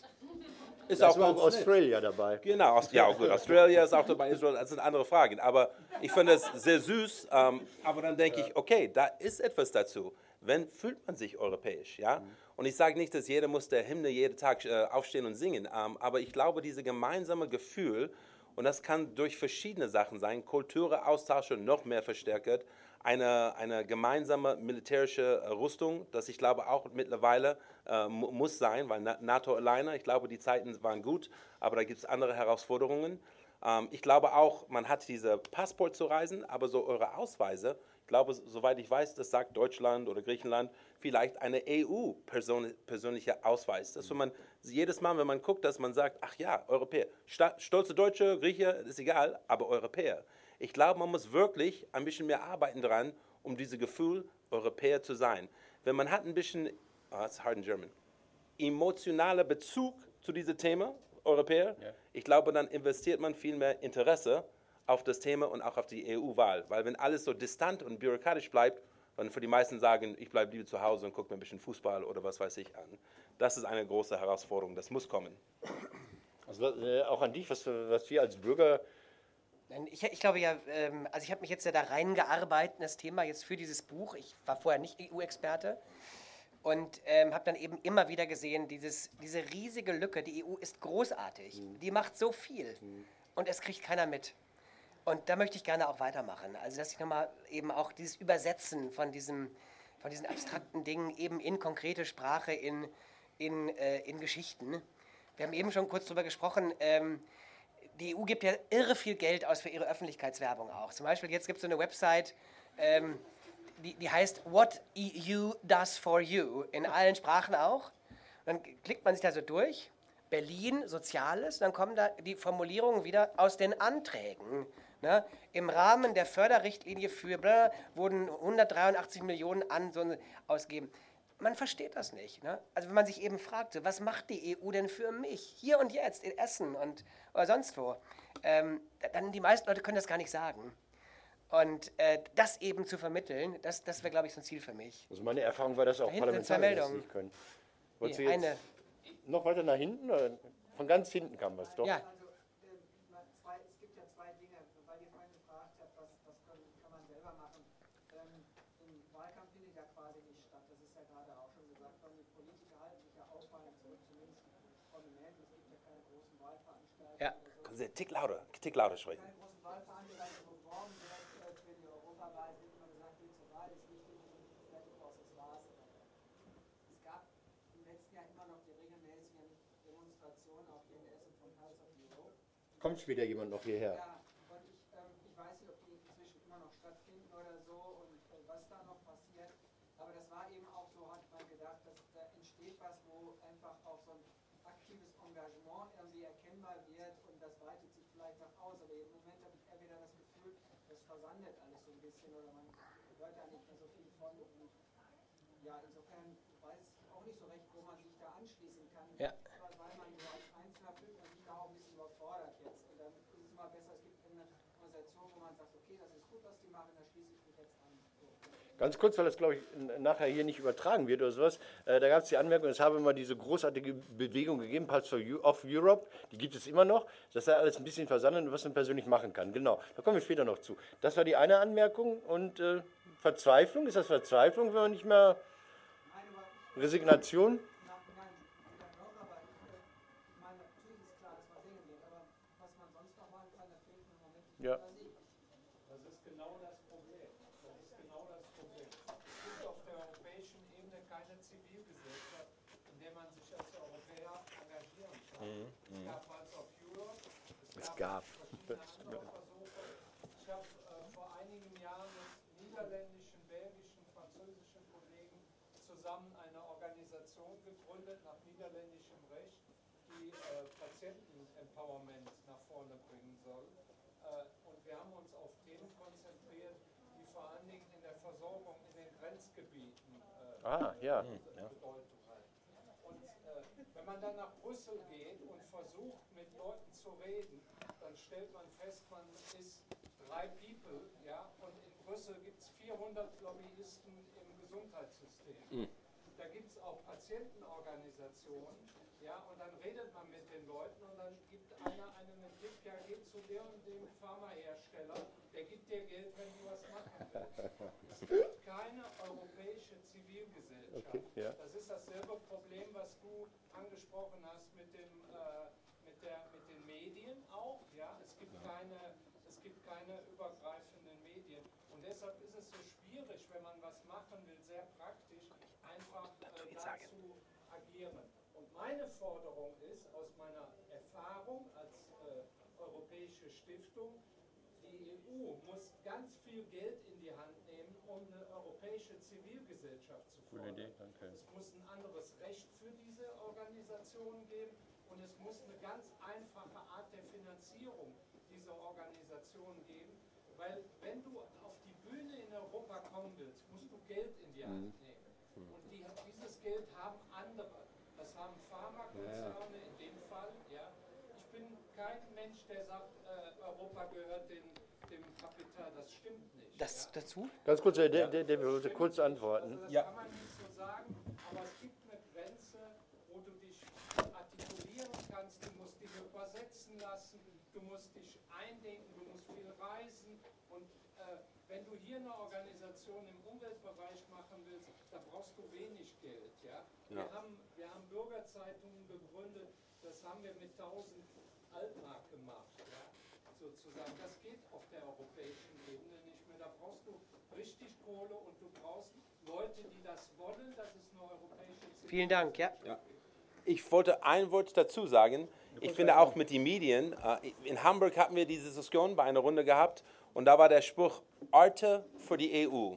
Ist Da ist auch ganz nett. Australia dabei. Genau, Aust ja gut, Australia ist auch dabei, Israel, das sind andere Fragen. Aber ich finde es sehr süß. Ähm, aber dann denke ich, okay, da ist etwas dazu. Wenn fühlt man sich europäisch, ja? Und ich sage nicht, dass jeder muss der Hymne jeden Tag äh, aufstehen und singen. Ähm, aber ich glaube, dieses gemeinsame Gefühl, und das kann durch verschiedene Sachen sein, Kultur Austausche noch mehr verstärkt, eine, eine gemeinsame militärische äh, Rüstung, das ich glaube auch mittlerweile äh, mu- muss sein, weil Na- NATO alleine, ich glaube, die Zeiten waren gut, aber da gibt es andere Herausforderungen. Ähm, ich glaube auch, man hat diese Passport zu reisen, aber so eure Ausweise, ich glaube, soweit ich weiß, das sagt Deutschland oder Griechenland, vielleicht eine EU-persönlicher Ausweis. Dass man jedes Mal, wenn man guckt, dass man sagt, ach ja, Europäer, stolze Deutsche, Grieche, ist egal, aber Europäer. Ich glaube, man muss wirklich ein bisschen mehr arbeiten daran, um dieses Gefühl, Europäer zu sein. Wenn man hat ein bisschen, oh, that's hard in German, emotionaler Bezug zu diesem Thema, Europäer, ich glaube, dann investiert man viel mehr Interesse auf das Thema und auch auf die EU-Wahl. Weil wenn alles so distant und bürokratisch bleibt, dann für die meisten sagen, ich bleibe lieber zu Hause und gucke mir ein bisschen Fußball oder was weiß ich an. Das ist eine große Herausforderung, das muss kommen. Also, äh, auch an dich, was, was wir als Bürger Ich, ich glaube ja, ähm, also ich habe mich jetzt ja da reingearbeitet in das Thema jetzt für dieses Buch. Ich war vorher nicht EU-Experte und ähm, habe dann eben immer wieder gesehen, dieses, diese riesige Lücke, die EU ist großartig, die macht so viel und es kriegt keiner mit. Und da möchte ich gerne auch weitermachen. Also dass ich nochmal eben auch dieses Übersetzen von, diesem, von diesen abstrakten Dingen eben in konkrete Sprache, in, in, äh, in Geschichten. Wir haben eben schon kurz darüber gesprochen, ähm, die EU gibt ja irre viel Geld aus für ihre Öffentlichkeitswerbung auch. Zum Beispiel jetzt gibt es so eine Website, ähm, die, die heißt What EU Does for You, in allen Sprachen auch. Dann klickt man sich da so durch, Berlin, Soziales, dann kommen da die Formulierungen wieder aus den Anträgen. Ne? Im Rahmen der Förderrichtlinie für bla, wurden 183 Millionen an so ausgegeben. Man versteht das nicht. Ne? Also wenn man sich eben fragt, so, was macht die EU denn für mich? Hier und jetzt in Essen und oder sonst wo. Ähm, dann die meisten Leute können das gar nicht sagen. Und äh, das eben zu vermitteln, das, das wäre, glaube ich, so ein Ziel für mich. Also meine Erfahrung war, dass auch Da Parlamentarier das nicht können. Wolltest jetzt eine, noch weiter nach hinten? Von ganz hinten kam was, doch? ja, Also, äh, ma- zwei, es gibt ja zwei Dinge, weil ihr vorhin gefragt habt, was, was können, kann man selber machen. Ähm, Im Wahlkampf findet ja quasi nicht statt, das ist ja gerade auch schon gesagt worden. Die Politiker halten sich ja Auswahlen zurück, zumindest prominent. Es gibt ja keine großen Wahlveranstaltungen. ja. Können Sie einen Tick lauter, Tick lauter sprechen? Keine großen Wahlveranstaltungen beworben, direkt äh, für die Europawahl wird immer gesagt, geht zur Wahl, ist wichtig, und fertig aus, das war's. Es gab im letzten Jahr immer noch die regelmäßigen Demonstrationen, auch hier in Essen von House of Europe. Kommt später jemand noch hierher? Ja, und ich, ähm, ich weiß nicht, ob die inzwischen immer noch stattfinden oder so und äh, was da noch passiert. Aber das war eben auch so, hat man gedacht, aktives Engagement irgendwie erkennbar wird und das weitet sich vielleicht noch aus. Aber im Moment habe ich eher wieder das Gefühl, das versandet alles so ein bisschen oder man hört da nicht mehr so viel von. Und ja, insofern weiß ich auch nicht so recht, wo man sich da anschließen kann. Ja. Weil man so als Einzelner fühlt man sich da auch ein bisschen überfordert jetzt. Und dann ist es immer besser, es gibt eine Organisation, wo man sagt, okay, das ist gut, was die machen, da schließe ich mich jetzt. Ganz kurz, weil das, glaube ich, nachher hier nicht übertragen wird oder sowas. Äh, da gab es die Anmerkung, es habe mal diese großartige Bewegung gegeben, Pulse of Europe, die gibt es immer noch. Das sei alles ein bisschen versandet, was man persönlich machen kann. Genau, da kommen wir später noch zu. Das war die eine Anmerkung. Und äh, Verzweiflung, ist das Verzweiflung, wenn man nicht mehr Resignation? Nein, nein, wieder noch, aber ich, äh, ich meine, natürlich ist klar, dass man singen geht, aber was man sonst noch machen kann, da fehlt mir im Moment die Ja. Fantasie. Das ist genau das Problem. Das ist genau das Problem. Es gibt auf der europäischen Ebene keine Zivilgesellschaft, in der man sich als Europäer engagieren kann. Es gab Pulse of Europe, es, Es gab, gab. verschiedene andere Versuche. Ich habe äh, vor einigen Jahren mit niederländischen, belgischen, französischen Kollegen zusammen eine Organisation gegründet nach niederländischem Recht, die äh, Patienten-Empowerment nach vorne bringen soll. Äh, und wir haben uns auf Themen konzentriert, die vor allen Dingen in der Versorgung in den Grenzgebieten äh, Ah, ja. Bedeutung hat. Und äh, wenn man dann nach Brüssel geht und versucht, mit Leuten zu reden, dann stellt man fest, man ist drei People, ja, und in Brüssel gibt es 400 Lobbyisten Gesundheitssystem. Da gibt es auch Patientenorganisationen, ja, und dann redet man mit den Leuten und dann gibt einer einen Tipp, ja, geh zu dem und dem Pharmahersteller, der gibt dir Geld, wenn du was machen willst. Es gibt keine europäische Zivilgesellschaft. Okay, ja. Das ist dasselbe Problem, was du angesprochen hast mit, dem, äh, mit, der, mit den Medien auch. Ja? Es, gibt keine, es gibt keine übergreifenden Medien. Und deshalb ist es so schwierig, wenn man was machen will, sehr praktisch, einfach äh, dazu agieren. Und meine Forderung ist, aus meiner Erfahrung als äh, europäische Stiftung, die EU muss ganz viel Geld in die Hand nehmen, um eine europäische Zivilgesellschaft zu fördern. Es muss ein anderes Recht für diese Organisationen geben und es muss eine ganz einfache Art der Finanzierung dieser Organisationen geben, weil wenn du auf die Bühne in Europa kommen willst, musst du Geld in die Hand nehmen. Und die, dieses Geld haben andere. Das haben Pharmakonzerne in dem Fall. Ja. Ich bin kein Mensch, der sagt, äh, Europa gehört dem, dem Kapital. Das stimmt nicht. Das ja. dazu? Ganz kurz, der, der, der wollte kurz antworten. Also das Ja. kann man nicht so sagen, aber es gibt eine Grenze, wo du dich artikulieren kannst, du musst dich übersetzen lassen, du musst dich eindenken, du musst viel reisen äh, wenn du hier eine Organisation im Umweltbereich machen willst, da brauchst du wenig Geld. Ja? Wir, haben, wir haben Bürgerzeitungen gegründet, das haben wir mit 1000 Altmark gemacht. Ja? Sozusagen. Das geht auf der europäischen Ebene nicht mehr. Da brauchst du richtig Kohle und du brauchst Leute, die das wollen, dass es eine europäische Vielen Dank, ja. Ich wollte ein Wort dazu sagen. Ich finde auch mit den Medien, äh, in Hamburg hatten wir diese Diskussion bei einer Runde gehabt und da war der Spruch Arte für die EU.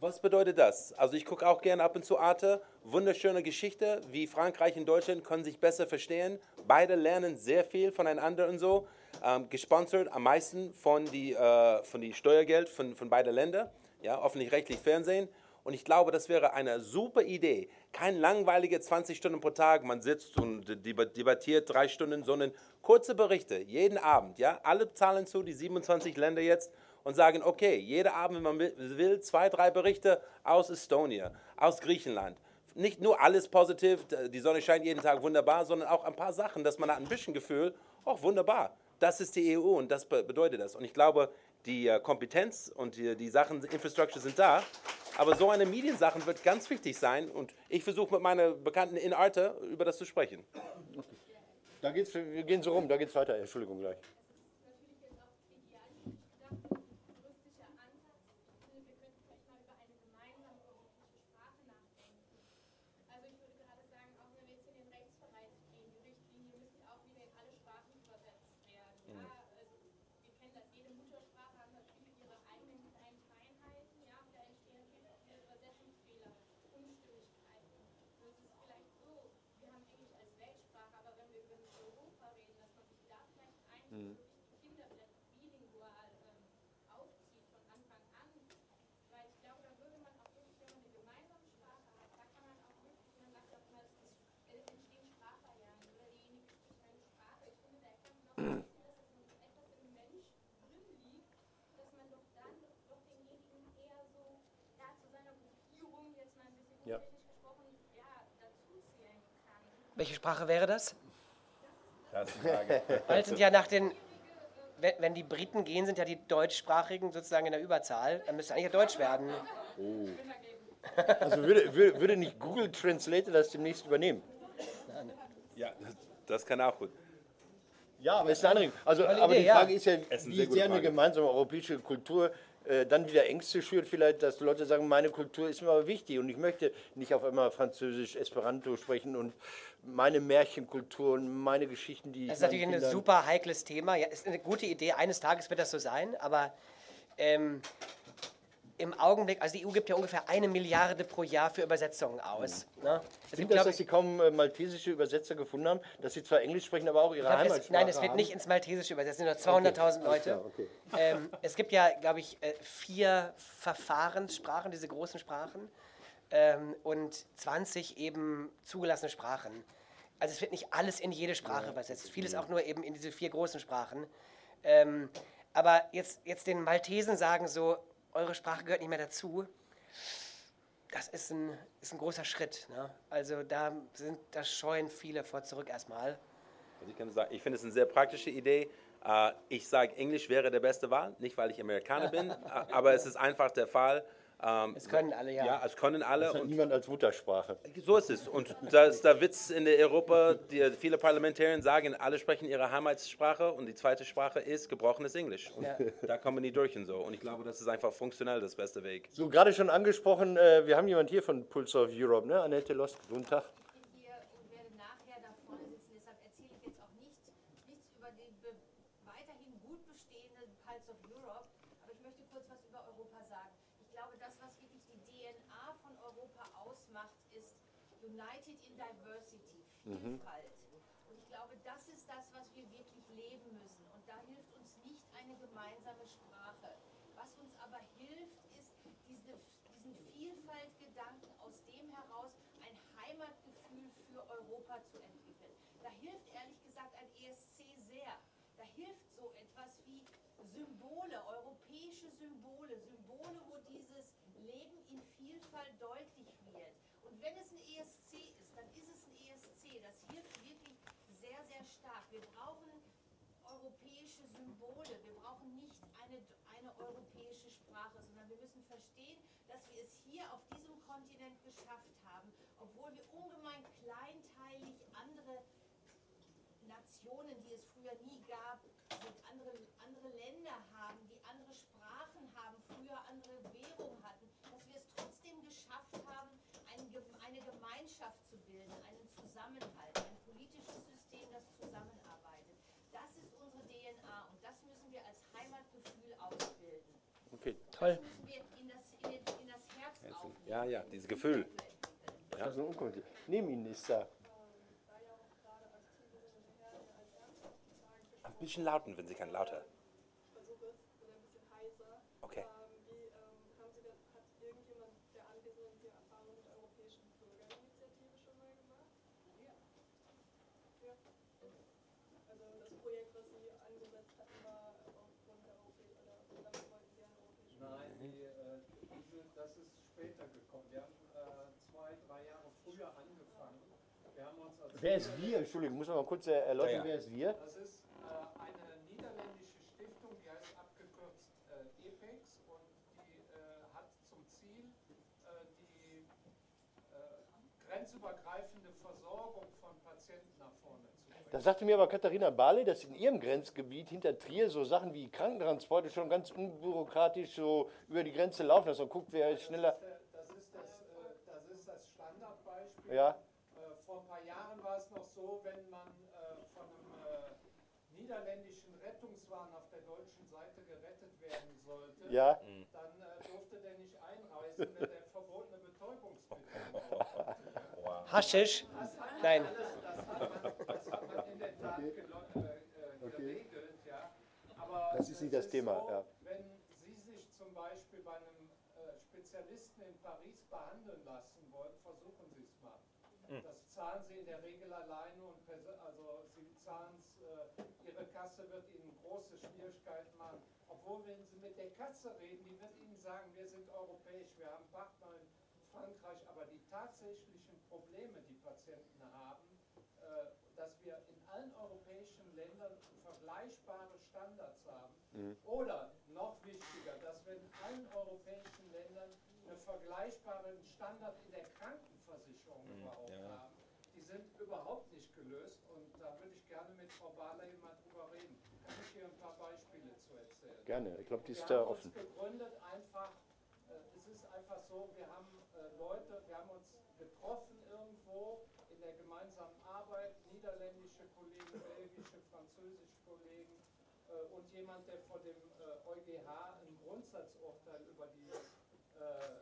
Was bedeutet das? Also ich gucke auch gerne ab und zu Arte. Wunderschöne Geschichte, wie Frankreich und Deutschland können sich besser verstehen. Beide lernen sehr viel voneinander und so. Ähm, gesponsert am meisten von die, äh, von die Steuergeld von, von beiden Ländern. Ja, öffentlich-rechtlich Fernsehen. Und ich glaube, das wäre eine super Idee. Kein langweilige 20 Stunden pro Tag, man sitzt und deba- debattiert drei Stunden, sondern kurze Berichte, jeden Abend. Ja? Alle zahlen zu, die 27 Länder jetzt, und sagen, okay, jeden Abend, wenn man will- zwei, drei Berichte aus Estonia, aus Griechenland. Nicht nur alles positiv, die Sonne scheint jeden Tag wunderbar, sondern auch ein paar Sachen, dass man hat ein bisschen Gefühl, oh wunderbar, das ist die EU und das be- bedeutet das. Und ich glaube, die äh, Kompetenz und die, die Sachen, Infrastructure sind da. Aber so eine Mediensachen wird ganz wichtig sein und ich versuche mit meinen Bekannten in Arte über das zu sprechen. Da geht's, wir gehen so rum, da geht's weiter. Entschuldigung gleich. natürlich jetzt auch idealistisch gedacht, juristischer Ansatz. Ich finde, wir könnten vielleicht mal über eine gemeinsame europäische Sprache nachdenken. Also ich würde gerade sagen, auch wenn wir jetzt in den Rechtsbereich gehen, die Richtlinie müssen auch wieder in alle Sprachen übersetzt werden. Ja, also wir kennen das, jede Muttersprache hat natürlich ihre eigenen kleinen Feinheiten, ja, und da entstehen natürlich auch wieder Übersetzungsfehler, Unstimmigkeiten. Und es ist vielleicht so, wir haben Englisch als Weltsprache, aber Kinder vielleicht bilingual ähm, aufzieht von Anfang an. Weil ich glaube, da würde man auch wirklich, wenn man eine gemeinsame Sprache hat, da kann man auch wirklich, wenn man sagt, oftmals es äh, entstehen Sprachbarrieren oder derjenige spricht eine Sprache. Ich finde, da kann man auch sehen, dass es in- etwas im Mensch drin liegt, dass man doch dann doch denjenigen eher so ja, zu seiner Gruppierung jetzt mal ein bisschen Ja. technisch gesprochen ja, dazu zählen kann. Welche Sprache wäre das? Das ist die Frage. Weil sind ja nach den, wenn, wenn die Briten gehen, sind ja die Deutschsprachigen sozusagen in der Überzahl. Dann müsste eigentlich ja Deutsch werden. Also würde, würde, würde nicht Google Translator das demnächst übernehmen? ja, das, das kann auch gut. Ja, aber ist eine andere. Also, Tolle aber Idee, die ja. Frage ist ja, Es ist wie sehr eine gemeinsame europäische Kultur äh, dann wieder Ängste schürt, vielleicht, dass Leute sagen, meine Kultur ist mir aber wichtig und ich möchte nicht auf einmal Französisch, Esperanto sprechen und meine Märchenkultur und meine Geschichten, die Das ist natürlich ein super heikles Thema. Ja, ist eine gute Idee. Eines Tages wird das so sein, aber ähm, im Augenblick, also die EU gibt ja ungefähr eine Milliarde pro Jahr für Übersetzungen aus. Ne? Es Stimmt gibt, das, dass Sie kaum äh, maltesische Übersetzer gefunden haben, dass Sie zwar Englisch sprechen, aber auch Ihre glaub, es, Heimatsprache nein, es wird nicht ins Maltesische übersetzt, es sind nur 200.000 Leute. klar, okay. ähm, es gibt ja, glaube ich, äh, vier Verfahrenssprachen, diese großen Sprachen, ähm, und 20 eben zugelassene Sprachen. Also es wird nicht alles in jede Sprache übersetzt, vieles auch nur eben in diese vier großen Sprachen. Ähm, aber jetzt, jetzt den Maltesen sagen so, eure Sprache gehört nicht mehr dazu, das ist ein, ist ein großer Schritt. Ne? Also da sind, da scheuen viele vor zurück erstmal. Also ich kann sagen, ich finde es eine sehr praktische Idee. Äh, Ich sage, Englisch wäre der beste Wahl, nicht weil ich Amerikaner bin, aber es ist einfach der Fall. Ähm, Es können alle, ja. Ja, es können alle. Hat Und niemand als Muttersprache. so ist es. Und da ist der Witz in der Europa, die, viele Parlamentarier sagen, alle sprechen ihre Heimatsprache und die zweite Sprache ist gebrochenes Englisch. Und Ja. da kommen die durch und so. Und ich glaube, das ist einfach funktionell das beste Weg. So, gerade schon angesprochen, äh, wir haben jemand hier von Pulse of Europe, ne? Annette Lost, guten Tag. bin hier und werde nachher da vorne sitzen. Deshalb erzähle ich jetzt auch nicht, nichts über den be weiterhin gut bestehenden Pulse of Europe. Aber ich möchte kurz was über Europa sagen. Ich glaube, das, was wirklich die DNA von Europa ausmacht, ist United in Diversity, Vielfalt. Und ich glaube, das ist das, was wir wirklich leben müssen. Und da hilft uns nicht eine gemeinsame Sprache. Was uns aber hilft, ist diese, diesen Vielfaltgedanken aus dem heraus ein Heimatgefühl für Europa zu entwickeln. Da hilft ehrlich gesagt ein ESC sehr. Da hilft so etwas wie Symbole, europäische Symbole, Symbole, wo dieses Leben in Vielfalt deutlich wird. Und wenn es ein ESC ist, dann ist es ein ESC. Das hilft wirklich sehr, sehr stark. Wir brauchen europäische Symbole. Wir brauchen nicht eine, eine europäische Sprache, sondern wir müssen verstehen, dass wir es hier auf diesem Kontinent geschafft haben, obwohl wir ungemein kleinteilig andere Nationen, die es früher nie gab, sind andere, andere Länder haben, die andere Sprachen haben, früher andere Währung hatten, dass wir es trotzdem geschafft haben, ein, Gem- eine Gemeinschaft zu bilden, einen Zusammenhalt, ein politisches System, das zusammenarbeitet. Das ist unsere DNA und das müssen wir als Heimatgefühl ausbilden. Okay, Toll. Das müssen wir in das, in den, in das Herz aufnehmen. Ja, ja, dieses Gefühl. das ist ein Unkommentar. Neben Ihnen ist da. Ein bisschen lauten, wenn Sie kann, lauter. versuche es oder ein bisschen heiser. Okay. Ähm, wie ähm, haben Sie denn, hat irgendjemand der Anwesenden hier Erfahrung mit der Europäischen Bürgerinitiative schon mal gemacht? Ja. ja. Also das Projekt, was Sie angesetzt hatten, war aufgrund der Europäischen, oder damit wollten Sie eine europäische Nein, die, äh, diese, das ist später gekommen. Wir haben äh, zwei, drei Jahre früher angefangen. Wir haben uns als Wer ist wir? Entschuldigung, muss man mal kurz äh, erläutern, Ja, ja. wer ist wir? Das ist äh, eine niederländische Stiftung, die heißt abgekürzt äh, EPEX und die äh, hat zum Ziel, äh, die äh, grenzübergreifende Versorgung von Patienten nach vorne zu bringen. Da sagte mir aber Katharina Barley, dass in ihrem Grenzgebiet hinter Trier so Sachen wie Krankentransporte schon ganz unbürokratisch so über die Grenze laufen, dass man guckt, wer ist schneller. Ist das, äh, das, ist das Standardbeispiel. Ja. Äh, vor ein paar Jahren war es noch so, wenn man äh, von einem äh, niederländischen Rettungswagen auf der deutschen Seite gerettet werden sollte, Ja. dann äh, durfte der nicht einreisen, wenn der verbotene Betäubungsmittel drauf hatte. Ja. Haschisch? Nein. Das hat man, das hat man in der Tat gelo- äh, geregelt. Ja. Das ist nicht das Thema. So, Ja. Wenn Sie sich zum Beispiel bei einem Spezialisten in Paris behandeln lassen wollen, versuchen Sie es mal. Hm. Das zahlen Sie in der Regel alleine und also Sie zahlen es, äh, Ihre Kasse wird Ihnen große Schwierigkeiten machen. Obwohl, wenn Sie mit der Kasse reden, die wird Ihnen sagen, wir sind europäisch, wir haben Partner in Frankreich, aber die tatsächlichen Probleme, die Patienten haben, äh, dass wir in allen europäischen Ländern vergleichbare Standards haben. Oder noch wichtiger, dass wir in allen europäischen vergleichbaren Standard in der Krankenversicherung überhaupt haben. Die sind überhaupt nicht gelöst und da würde ich gerne mit Frau Barley mal drüber reden. Kann ich hier ein paar Beispiele zu erzählen? Gerne, ich glaube, die ist wir da haben offen. uns gegründet einfach, äh, es ist einfach so, wir haben äh, Leute, wir haben uns getroffen irgendwo in der gemeinsamen Arbeit, niederländische Kollegen, belgische, französische Kollegen äh, und jemand, der vor dem äh, EuGH ein Grundsatzurteil über die äh,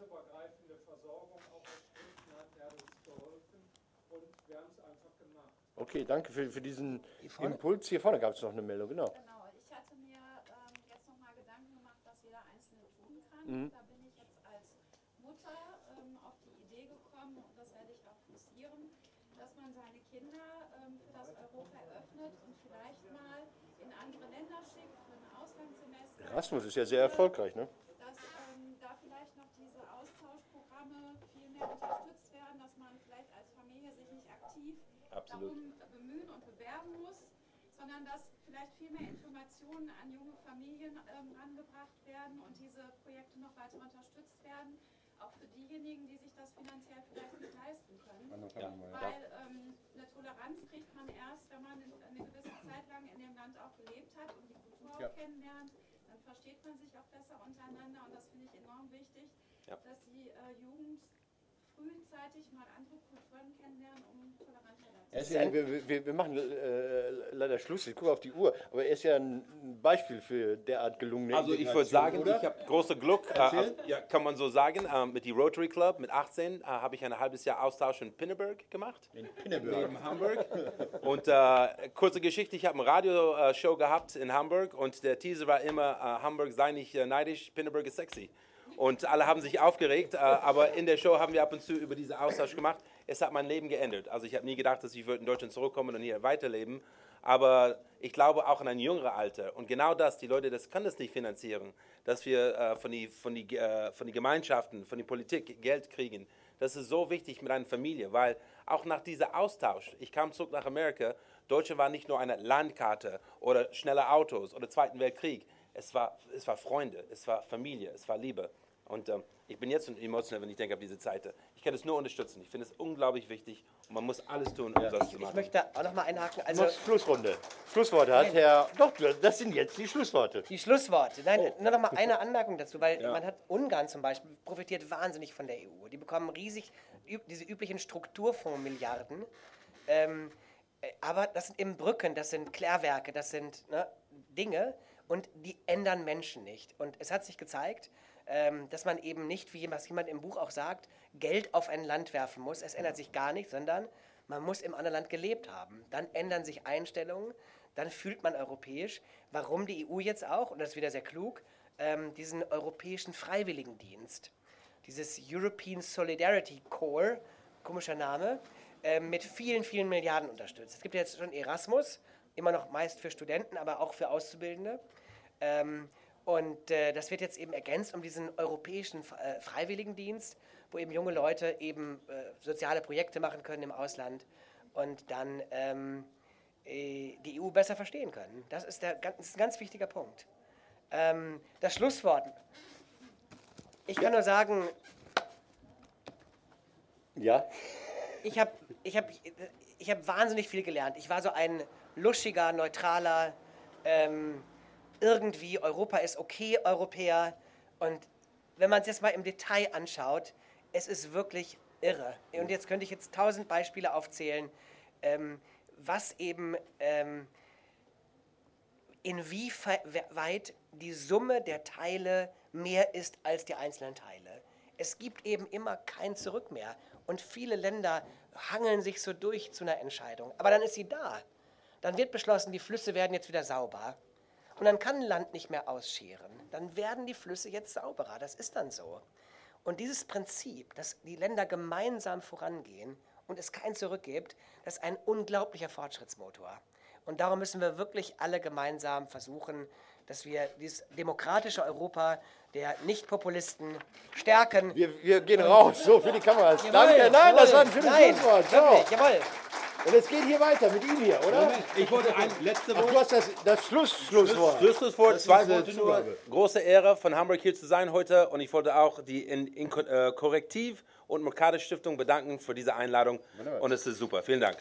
grenzübergreifende Versorgung auch erstritten hat, der hat uns geholfen und wir haben es einfach gemacht. Okay, danke für, für diesen vorne? Impuls. Hier vorne gab es noch eine Meldung, genau. Genau, ich hatte mir ähm, jetzt nochmal Gedanken gemacht, was jeder Einzelne tun kann. Mhm. Da bin ich jetzt als Mutter ähm, auf die Idee gekommen, und das werde ich auch forcieren, dass man seine Kinder ähm, für das Europa eröffnet und vielleicht mal in andere Länder schickt, für ein Auslandssemester. Erasmus ist ja sehr erfolgreich, ne? Dass ähm, da vielleicht noch diese Austauschprogramme viel mehr unterstützt werden, dass man vielleicht als Familie sich nicht aktiv Absolut. darum bemühen und bewerben muss, sondern dass vielleicht viel mehr Informationen an junge Familien ähm, rangebracht werden und diese Projekte noch weiter unterstützt werden, auch für diejenigen, die sich das finanziell vielleicht nicht leisten können. Weil ähm, eine Toleranz kriegt man erst, wenn man eine gewisse Zeit lang in dem Land auch gelebt hat und die Kultur auch kennenlernt. Dann versteht man sich auch besser untereinander und das finde ich enorm wichtig, Ja. dass die äh, Jugend frühzeitig mal andere Kulturen kennenlernen, um toleranter Er zu ja, wir, wir, wir machen äh, leider Schluss, ich gucke auf die Uhr, aber er ist ja ein Beispiel für derart gelungene Also ich würde sagen, oder? ich habe große Glück, äh, also, ja, kann man so sagen, ähm, mit die Rotary Club mit 18 äh, habe ich ein halbes Jahr Austausch in Pinneberg gemacht. In Pinneberg. in Hamburg. Und äh, kurze Geschichte, ich habe eine Radioshow gehabt in Hamburg und der Teaser war immer, äh, Hamburg sei nicht äh, neidisch, Pinneberg ist sexy. Und alle haben sich aufgeregt, äh, aber in der Show haben wir ab und zu über diesen Austausch gemacht. Es hat mein Leben geändert. Also ich habe nie gedacht, dass ich in Deutschland zurückkommen und hier weiterleben. Aber ich glaube auch an ein jüngeres Alter. Und genau das, die Leute, das kann das nicht finanzieren, dass wir äh, von den von die, äh, von die Gemeinschaften, von der Politik Geld kriegen. Das ist so wichtig mit einer Familie, weil auch nach diesem Austausch, ich kam zurück nach Amerika, Deutschland war nicht nur eine Landkarte oder schnelle Autos oder Zweiten Weltkrieg. Es war, es war Freunde, es war Familie, es war Liebe. Und ähm, ich bin jetzt schon emotional, wenn ich denke auf diese Zeit. Ich kann es nur unterstützen. Ich finde es unglaublich wichtig und man muss alles tun, um das zu Ich machen. möchte auch noch mal einhaken. Also Schluss- Schlussrunde. Schlussworte hat Herr. Doch, das sind jetzt die Schlussworte. die Schlussworte. Nein, nur noch mal eine Anmerkung dazu, weil man hat Ungarn zum Beispiel profitiert wahnsinnig von der EU. Die bekommen riesig diese üblichen Strukturfondsmilliarden. Ähm, äh, aber das sind eben Brücken, das sind Klärwerke, das sind ne, Dinge und die ändern Menschen nicht. Und es hat sich gezeigt, ähm, dass man eben nicht, wie was jemand im Buch auch sagt, Geld auf ein Land werfen muss. Es ändert sich gar nichts, sondern man muss im anderen Land gelebt haben. Dann ändern sich Einstellungen, dann fühlt man europäisch. Warum die EU jetzt auch, und das ist wieder sehr klug, ähm, diesen europäischen Freiwilligendienst, dieses European Solidarity Corps, komischer Name, ähm, mit vielen, vielen Milliarden unterstützt. Es gibt jetzt schon Erasmus, immer noch meist für Studenten, aber auch für Auszubildende. Ähm, und äh, das wird jetzt eben ergänzt um diesen europäischen äh, Freiwilligendienst, wo eben junge Leute eben äh, soziale Projekte machen können im Ausland und dann ähm, äh, die EU besser verstehen können. Das ist, der, das ist ein ganz wichtiger Punkt. Ähm, das Schlusswort. Ich kann nur sagen, Ja. ich habe ich hab, ich hab wahnsinnig viel gelernt. Ich war so ein luschiger, neutraler, ähm, irgendwie Europa ist okay Europäer. Und wenn man es jetzt mal im Detail anschaut, es ist wirklich irre. Und jetzt könnte ich jetzt tausend Beispiele aufzählen, ähm, was eben, ähm, inwieweit die Summe der Teile mehr ist als die einzelnen Teile. Es gibt eben immer kein Zurück mehr. Und viele Länder hangeln sich so durch zu einer Entscheidung. Aber dann ist sie da. Dann wird beschlossen, die Flüsse werden jetzt wieder sauber. Und dann kann Land nicht mehr ausscheren. Dann werden die Flüsse jetzt sauberer. Das ist dann so. Und dieses Prinzip, dass die Länder gemeinsam vorangehen und es kein Zurück gibt, das ist ein unglaublicher Fortschrittsmotor. Und darum müssen wir wirklich alle gemeinsam versuchen, dass wir dieses demokratische Europa der Nicht-Populisten stärken. Wir, wir gehen raus, so für die Kameras. Jawohl, Danke, nein, das jawohl. war ein schönes Nein, Schlusswort. Jawohl. Und es geht hier weiter mit ihm hier, oder? Moment, ich wollte ein letztes Ach, du hast das, das Schluss, Schlusswort. Schlusswort, Das zwei eine Worte nur. Große Ehre von Hamburg hier zu sein heute und ich wollte auch die in, in, äh, Korrektiv- und Mercator Stiftung bedanken für diese Einladung und es ist super. Vielen Dank.